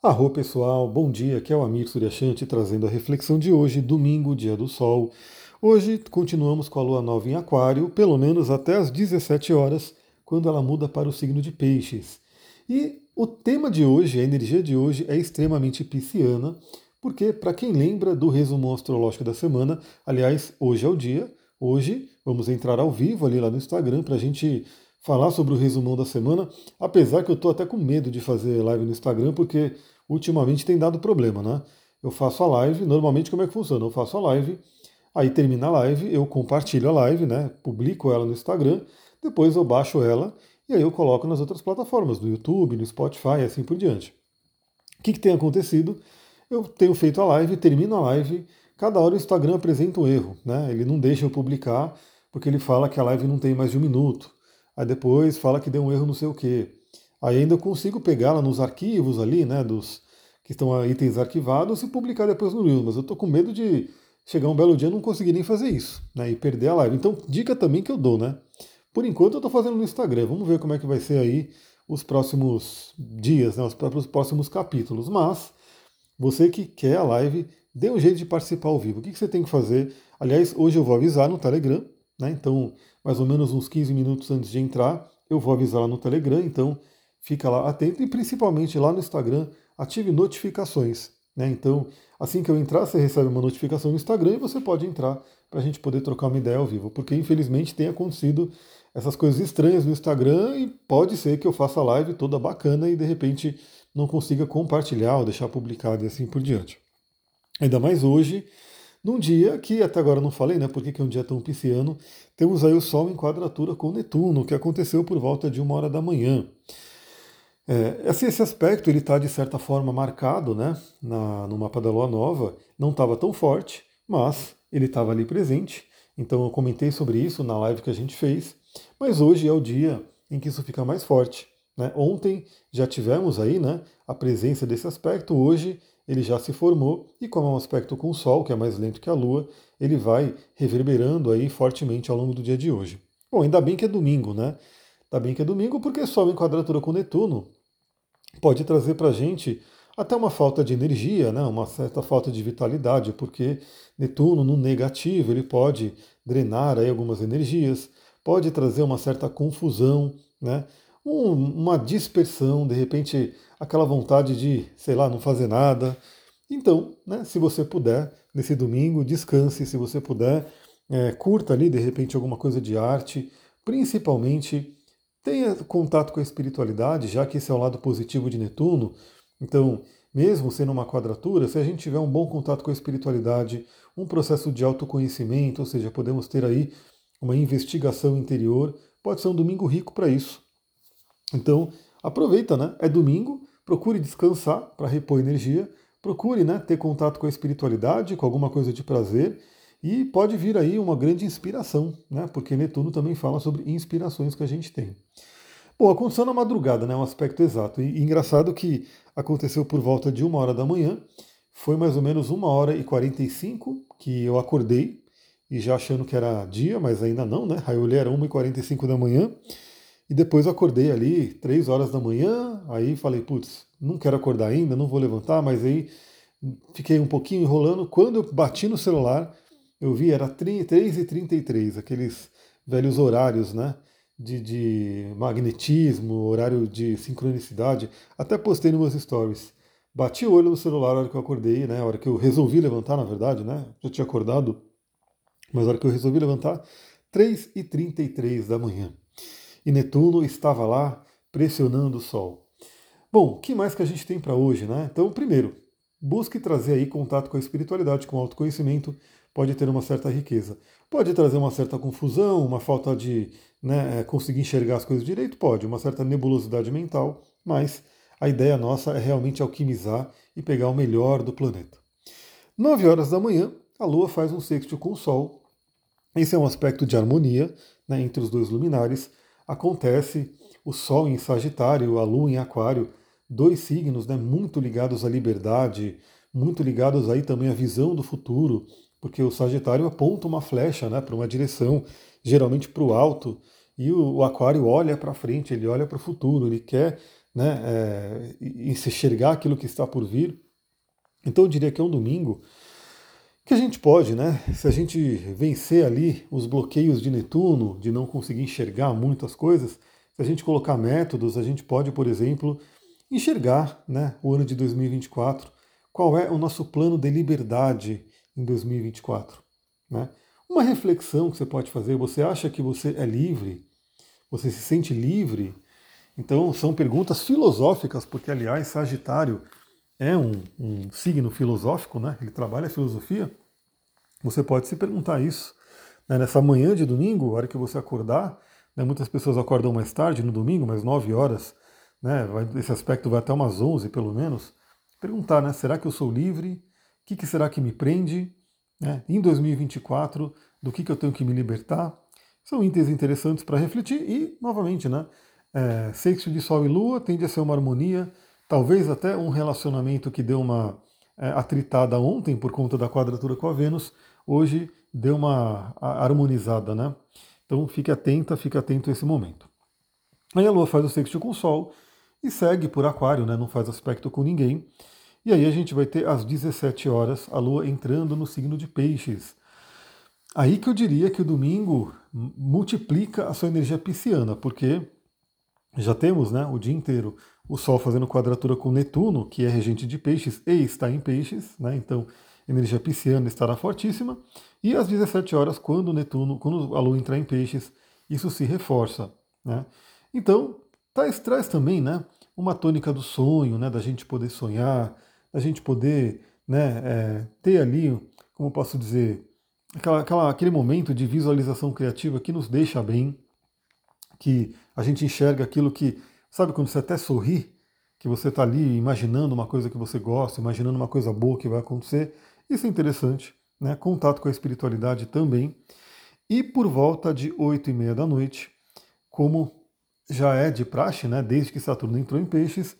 Arro pessoal, bom dia, aqui é o Amir Suryashanti trazendo a reflexão de hoje, domingo, dia do sol. Hoje continuamos com a lua nova em Aquário, pelo menos até às 17 horas, quando ela muda para o signo de Peixes. E o tema de hoje, a energia de hoje é extremamente pisciana, porque, para quem lembra do resumo astrológico da semana, aliás, hoje é o dia, hoje vamos entrar ao vivo ali lá no Instagram para a gente falar sobre o resumão da semana, apesar que eu estou até com medo de fazer live no Instagram, porque ultimamente tem dado problema, né? Eu faço a live, normalmente como é que funciona? Eu faço a live, aí termina a live, eu compartilho a live, né? Publico ela no Instagram, depois eu baixo ela e aí eu coloco nas outras plataformas, no YouTube, no Spotify, assim por diante. O que, que tem acontecido? Eu tenho feito a live, termino a live, cada hora o Instagram apresenta um erro, né? Ele não deixa eu publicar, porque ele fala que a live não tem mais de um minuto aí depois fala que deu um erro não sei o quê. Aí ainda eu consigo pegá-la nos arquivos ali, né, dos que estão itens arquivados e publicar depois no Reels, mas eu tô com medo de chegar um belo dia e não conseguir nem fazer isso, né, e perder a live. Então, dica também que eu dou, né? Por enquanto eu tô fazendo no Instagram, vamos ver como é que vai ser aí os próximos dias, né, os próximos capítulos, mas você que quer a live, dê um jeito de participar ao vivo. O que você tem que fazer? Aliás, hoje eu vou avisar no Telegram, né? Então, mais ou menos uns 15 minutos antes de entrar, eu vou avisar lá no Telegram, então fica lá atento e principalmente lá no Instagram, ative notificações. Né? Então, assim que eu entrar, você recebe uma notificação no Instagram e você pode entrar para a gente poder trocar uma ideia ao vivo, porque infelizmente tem acontecido essas coisas estranhas no Instagram e pode ser que eu faça a live toda bacana e de repente não consiga compartilhar ou deixar publicado e assim por diante. Ainda mais hoje, num dia que até agora não falei, né? Porque que é um dia tão pisciano, temos aí o Sol em quadratura com Netuno, que aconteceu por volta de uma hora da manhã. É, esse, esse aspecto ele está de certa forma marcado, né? Na, no mapa da Lua Nova, não estava tão forte, mas ele estava ali presente. Então eu comentei sobre isso na live que a gente fez. Mas hoje é o dia em que isso fica mais forte. Né? Ontem já tivemos aí, né, a presença desse aspecto. Hoje ele já se formou e como é um aspecto com o Sol, que é mais lento que a Lua, ele vai reverberando aí fortemente ao longo do dia de hoje. Bom, ainda bem que é domingo, né? Ainda bem que é domingo porque Sol em quadratura com Netuno pode trazer para a gente até uma falta de energia, né? uma certa falta de vitalidade, porque Netuno no negativo ele pode drenar aí algumas energias, pode trazer uma certa confusão, né? Um, uma dispersão, de repente aquela vontade de, sei lá, não fazer nada. Então, né, se você puder, nesse domingo, descanse, se você puder, é, curta ali de repente alguma coisa de arte, principalmente tenha contato com a espiritualidade, já que esse é o lado positivo de Netuno. Então, mesmo sendo uma quadratura, se a gente tiver um bom contato com a espiritualidade, um processo de autoconhecimento, ou seja, podemos ter aí uma investigação interior, pode ser um domingo rico para isso. Então, aproveita, né? É domingo, procure descansar para repor energia, procure né, ter contato com a espiritualidade, com alguma coisa de prazer, e pode vir aí uma grande inspiração, né? Porque Netuno também fala sobre inspirações que a gente tem. Bom, aconteceu na madrugada, né? Um aspecto exato. E, e engraçado que aconteceu por volta de uma hora da manhã, foi mais ou menos uma hora e 45 que eu acordei, e já achando que era dia, mas ainda não, né? Aí eu olhei, era 1h45 da manhã. E depois eu acordei ali, três horas da manhã, aí falei, putz, não quero acordar ainda, não vou levantar, mas aí fiquei um pouquinho enrolando. Quando eu bati no celular, eu vi, era 3h33, aqueles velhos horários, né? De, de magnetismo, horário de sincronicidade. Até postei nos meus stories. Bati o olho no celular na hora que eu acordei, né? A hora que eu resolvi levantar, na verdade, né? Já tinha acordado, mas a hora que eu resolvi levantar, 3h33 da manhã e Netuno estava lá pressionando o Sol. Bom, o que mais que a gente tem para hoje, né? Então, primeiro, busque trazer aí contato com a espiritualidade, com o autoconhecimento, pode ter uma certa riqueza. Pode trazer uma certa confusão, uma falta de né, é, conseguir enxergar as coisas direito, pode, uma certa nebulosidade mental, mas a ideia nossa é realmente alquimizar e pegar o melhor do planeta. 9 horas da manhã, a Lua faz um sexto com o Sol. Esse é um aspecto de harmonia né, entre os dois luminares acontece o Sol em Sagitário, a Lua em Aquário, dois signos né, muito ligados à liberdade, muito ligados aí também à visão do futuro, porque o Sagitário aponta uma flecha né, para uma direção, geralmente para o alto, e o, o Aquário olha para frente, ele olha para o futuro, ele quer né, é, enxergar aquilo que está por vir. Então eu diria que é um domingo que a gente pode, né? Se a gente vencer ali os bloqueios de Netuno, de não conseguir enxergar muitas coisas, se a gente colocar métodos, a gente pode, por exemplo, enxergar né, o ano de 2024, qual é o nosso plano de liberdade em 2024. Né? Uma reflexão que você pode fazer, você acha que você é livre? Você se sente livre? Então, são perguntas filosóficas, porque, aliás, Sagitário é um, um signo filosófico, né? ele trabalha a filosofia. Você pode se perguntar isso. Né? Nessa manhã de domingo, a hora que você acordar, né? muitas pessoas acordam mais tarde, no domingo, mais 9 horas, né? Vai, esse aspecto vai até umas 11 pelo menos. Perguntar, né? será que eu sou livre? O que, que será que me prende? Né? Em 2024, do que, que eu tenho que me libertar? São itens interessantes para refletir e, novamente, né? é, sexto de Sol e Lua tende a ser uma harmonia, talvez até um relacionamento que deu uma é, atritada ontem por conta da quadratura com a Vênus, hoje deu uma harmonizada, né? Então fique atenta, fique atento a esse momento. Aí a Lua faz o sexto com o Sol e segue por Aquário, né? Não faz aspecto com ninguém. E aí a gente vai ter às 17 horas a Lua entrando no signo de Peixes. Aí que eu diria que o domingo multiplica a sua energia pisciana, porque já temos né, o dia inteiro o Sol fazendo quadratura com Netuno, que é regente de peixes e está em peixes, né, então energia pisciana estará fortíssima. E às 17 horas, quando Netuno, quando a Lua entrar em peixes, isso se reforça. Né? Então, traz, traz também né, uma tônica do sonho, né, da gente poder sonhar, da gente poder né, é, ter ali, como posso dizer, aquela, aquela, aquele momento de visualização criativa que nos deixa bem, que a gente enxerga aquilo que, sabe quando você até sorri, que você está ali imaginando uma coisa que você gosta, imaginando uma coisa boa que vai acontecer, isso é interessante, né? Contato com a espiritualidade também. E por volta de oito e meia da noite, como já é de praxe, né? Desde que Saturno entrou em Peixes,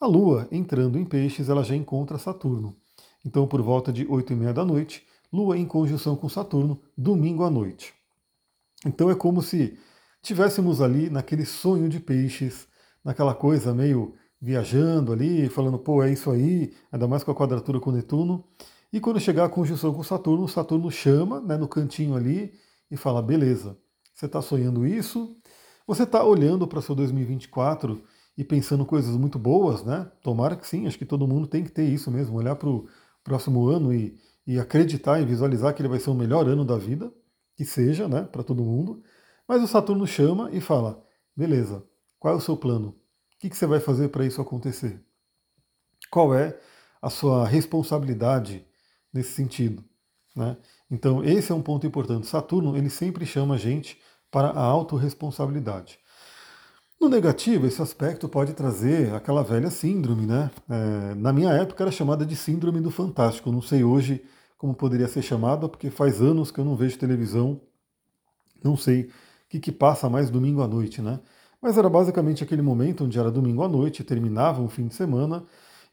a Lua entrando em Peixes, ela já encontra Saturno. Então, por volta de oito e meia da noite, Lua em conjunção com Saturno, domingo à noite. Então é como se tivéssemos ali naquele sonho de peixes, naquela coisa meio viajando ali, falando, pô, é isso aí, ainda mais com a quadratura com Netuno. E quando chegar a conjunção com Saturno, Saturno chama né, no cantinho ali e fala: beleza, você está sonhando isso, você está olhando para seu 2024 e pensando coisas muito boas, né? Tomara que sim, acho que todo mundo tem que ter isso mesmo, olhar para o próximo ano e, e acreditar e visualizar que ele vai ser o melhor ano da vida, que seja, né, para todo mundo. Mas o Saturno chama e fala: beleza, qual é o seu plano? O que, você vai fazer para isso acontecer? Qual é a sua responsabilidade nesse sentido? Né? Então, esse é um ponto importante. Saturno ele sempre chama a gente para a autorresponsabilidade. No negativo, esse aspecto pode trazer aquela velha síndrome, né? É, na minha época era chamada de síndrome do fantástico. Não sei hoje como poderia ser chamada, porque faz anos que eu não vejo televisão. Não sei que, que passa mais domingo à noite, né? Mas era basicamente aquele momento onde era domingo à noite, terminava um fim de semana,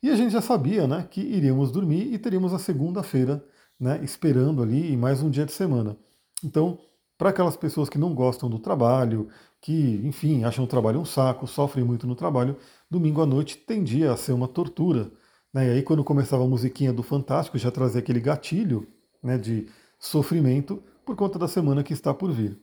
e a gente já sabia né, que iríamos dormir e teríamos a segunda-feira né, esperando ali e mais um dia de semana. Então, para aquelas pessoas que não gostam do trabalho, que, enfim, acham o trabalho um saco, sofrem muito no trabalho, domingo à noite tendia a ser uma tortura. Né? E aí, quando começava a musiquinha do Fantástico, já trazia aquele gatilho né, de sofrimento por conta da semana que está por vir.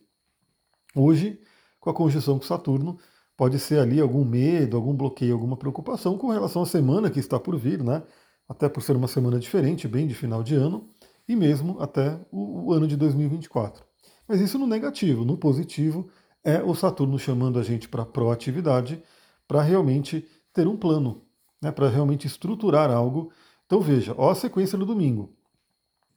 Hoje, com a conjunção com Saturno, pode ser ali algum medo, algum bloqueio, alguma preocupação com relação à semana que está por vir, né? Até por ser uma semana diferente, bem de final de ano, e mesmo até o, o ano de 2024. Mas isso no negativo. No positivo, é o Saturno chamando a gente para proatividade, para realmente ter um plano, né? para realmente estruturar algo. Então veja, ó a sequência no domingo.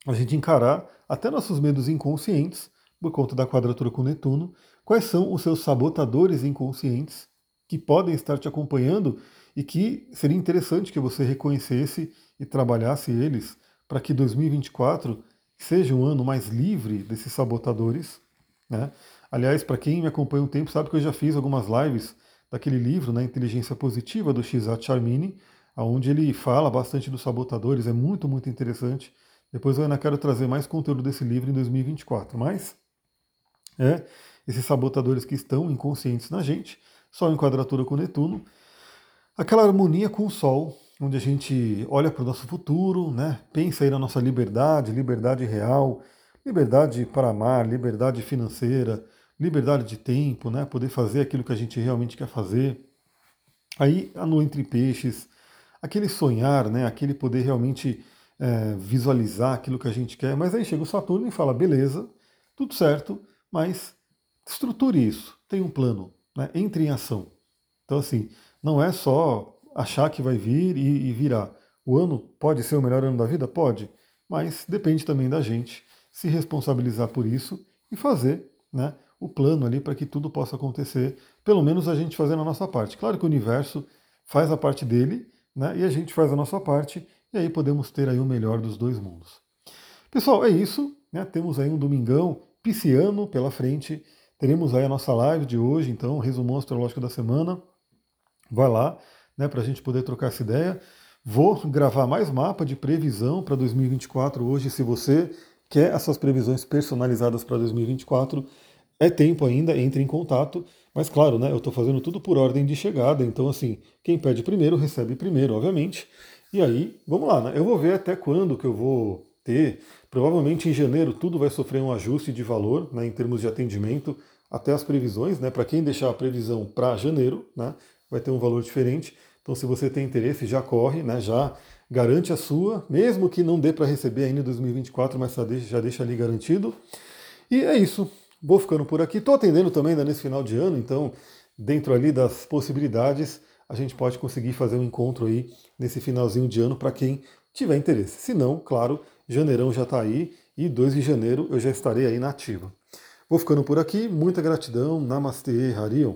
A gente encarar até nossos medos inconscientes, por conta da quadratura com Netuno, quais são os seus sabotadores inconscientes que podem estar te acompanhando e que seria interessante que você reconhecesse e trabalhasse eles para que 2024 seja um ano mais livre desses sabotadores. Né? Aliás, para quem me acompanha um tempo, sabe que eu já fiz algumas lives daquele livro, né, Inteligência Positiva, do Shizat Charmini, onde ele fala bastante dos sabotadores, é muito, muito interessante. Depois eu ainda quero trazer mais conteúdo desse livro em 2024. Mas é, esses sabotadores que estão inconscientes na gente, só em quadratura com Netuno. aquela harmonia com o Sol, onde a gente olha para o nosso futuro, né? pensa aí na nossa liberdade, liberdade real, liberdade para amar, liberdade financeira, liberdade de tempo, né? poder fazer aquilo que a gente realmente quer fazer. Aí a lua entre peixes, aquele sonhar, né? aquele poder realmente é, visualizar aquilo que a gente quer, mas aí chega o Saturno e fala, beleza, tudo certo, mas estruture isso, tem um plano, né? entre em ação. Então assim, não é só achar que vai vir e, e virar. O ano pode ser o melhor ano da vida? Pode, mas depende também da gente se responsabilizar por isso e fazer né, o plano ali para que tudo possa acontecer, pelo menos a gente fazendo a nossa parte. Claro que o universo faz a parte dele né, e a gente faz a nossa parte, e aí podemos ter aí o melhor dos dois mundos. Pessoal, é isso. Né, temos aí um domingão pisciano pela frente. Teremos aí a nossa live de hoje, então, resumo astrológico da semana. Vai lá, né, para a gente poder trocar essa ideia. Vou gravar mais mapa de previsão para 2024 hoje. Se você quer essas previsões personalizadas para 2024, é tempo ainda, entre em contato. Mas claro, né, eu estou fazendo tudo por ordem de chegada. Então, assim, quem pede primeiro recebe primeiro, obviamente. E aí, vamos lá, né? Eu vou ver até quando que eu vou ter. Provavelmente em janeiro tudo vai sofrer um ajuste de valor, né, em termos de atendimento, até as previsões, né? Para quem deixar a previsão para janeiro, né, vai ter um valor diferente. Então, se você tem interesse, já corre, né? já garante a sua, mesmo que não dê para receber ainda em 2024, mas já deixa ali garantido. E é isso. Vou ficando por aqui. Estou atendendo também nesse final de ano, então, dentro ali das possibilidades, a gente pode conseguir fazer um encontro aí nesse finalzinho de ano para quem tiver interesse. Se não, claro, janeirão já está aí e 2 de janeiro eu já estarei aí na ativa. Vou ficando por aqui. Muita gratidão. Namastê, Harion.